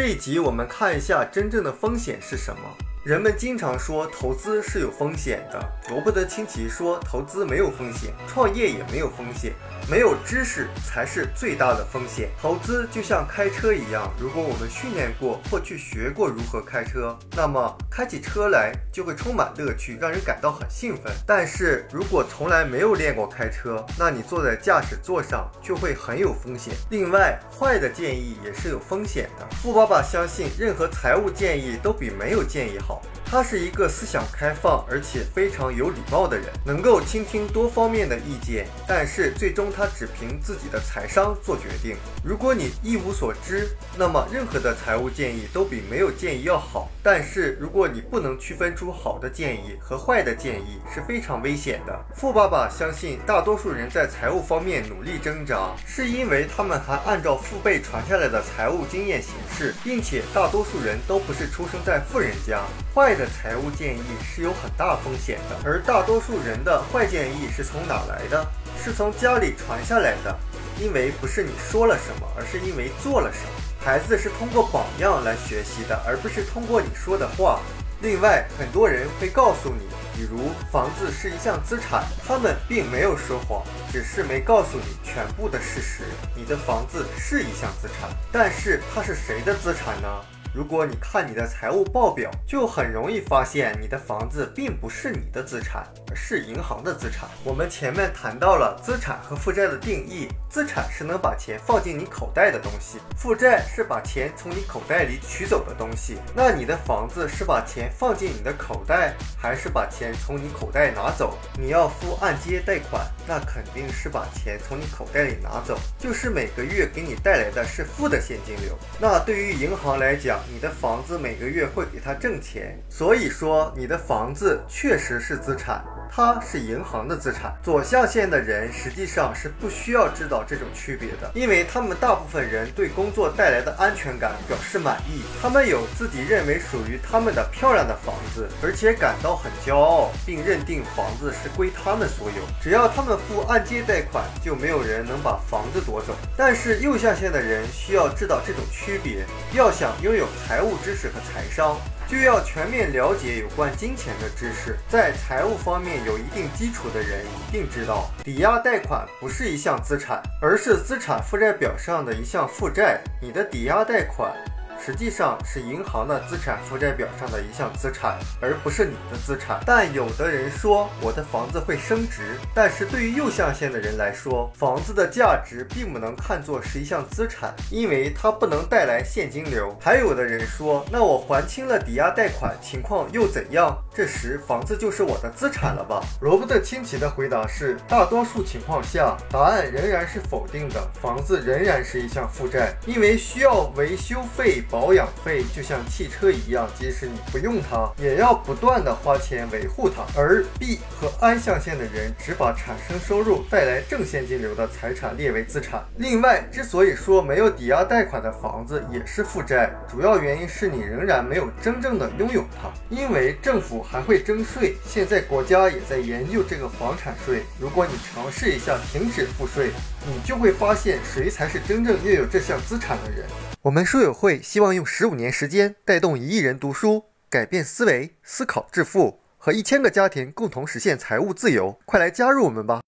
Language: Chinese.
这一集我们看一下真正的风险是什么。人们经常说投资是有风险的，罗伯特清崎说投资没有风险，创业也没有风险，没有知识才是最大的风险。投资就像开车一样，如果我们训练过或去学过如何开车，那么开起车来就会充满乐趣，让人感到很兴奋。但是如果从来没有练过开车，那你坐在驾驶座上就会很有风险。另外，坏的建议也是有风险的。富爸爸相信，任何财务建议都比没有建议好。好。他是一个思想开放而且非常有礼貌的人，能够倾听多方面的意见，但是最终他只凭自己的财商做决定。如果你一无所知，那么任何的财务建议都比没有建议要好。但是如果你不能区分出好的建议和坏的建议，是非常危险的。富爸爸相信，大多数人在财务方面努力挣扎，是因为他们还按照父辈传下来的财务经验行事，并且大多数人都不是出生在富人家。坏的财务建议是有很大风险的，而大多数人的坏建议是从哪来的？是从家里传下来的，因为不是你说了什么，而是因为做了什么。孩子是通过榜样来学习的，而不是通过你说的话。另外，很多人会告诉你，比如房子是一项资产，他们并没有说谎，只是没告诉你全部的事实。你的房子是一项资产，但是它是谁的资产呢？如果你看你的财务报表，就很容易发现你的房子并不是你的资产，而是银行的资产。我们前面谈到了资产和负债的定义，资产是能把钱放进你口袋的东西，负债是把钱从你口袋里取走的东西。那你的房子是把钱放进你的口袋，还是把钱从你口袋拿走？你要付按揭贷款，那肯定是把钱从你口袋里拿走，就是每个月给你带来的是负的现金流。那对于银行来讲，你的房子每个月会给他挣钱，所以说你的房子确实是资产。它是银行的资产。左象限的人实际上是不需要知道这种区别的，因为他们大部分人对工作带来的安全感表示满意，他们有自己认为属于他们的漂亮的房子，而且感到很骄傲，并认定房子是归他们所有。只要他们付按揭贷款，就没有人能把房子夺走。但是右象限的人需要知道这种区别，要想拥有财务知识和财商。就要全面了解有关金钱的知识，在财务方面有一定基础的人一定知道，抵押贷款不是一项资产，而是资产负债表上的一项负债。你的抵押贷款。实际上是银行的资产负债表上的一项资产，而不是你的资产。但有的人说我的房子会升值，但是对于右象限的人来说，房子的价值并不能看作是一项资产，因为它不能带来现金流。还有的人说，那我还清了抵押贷款，情况又怎样？这时房子就是我的资产了吧？罗伯特清崎的回答是：大多数情况下，答案仍然是否定的，房子仍然是一项负债，因为需要维修费。保养费就像汽车一样，即使你不用它，也要不断的花钱维护它。而 B 和 I 象限的人只把产生收入、带来正现金流的财产列为资产。另外，之所以说没有抵押贷款的房子也是负债，主要原因是你仍然没有真正的拥有它，因为政府还会征税。现在国家也在研究这个房产税。如果你尝试一下停止付税，你就会发现谁才是真正拥有这项资产的人。我们书友会希望用十五年时间带动一亿人读书，改变思维，思考致富，和一千个家庭共同实现财务自由。快来加入我们吧！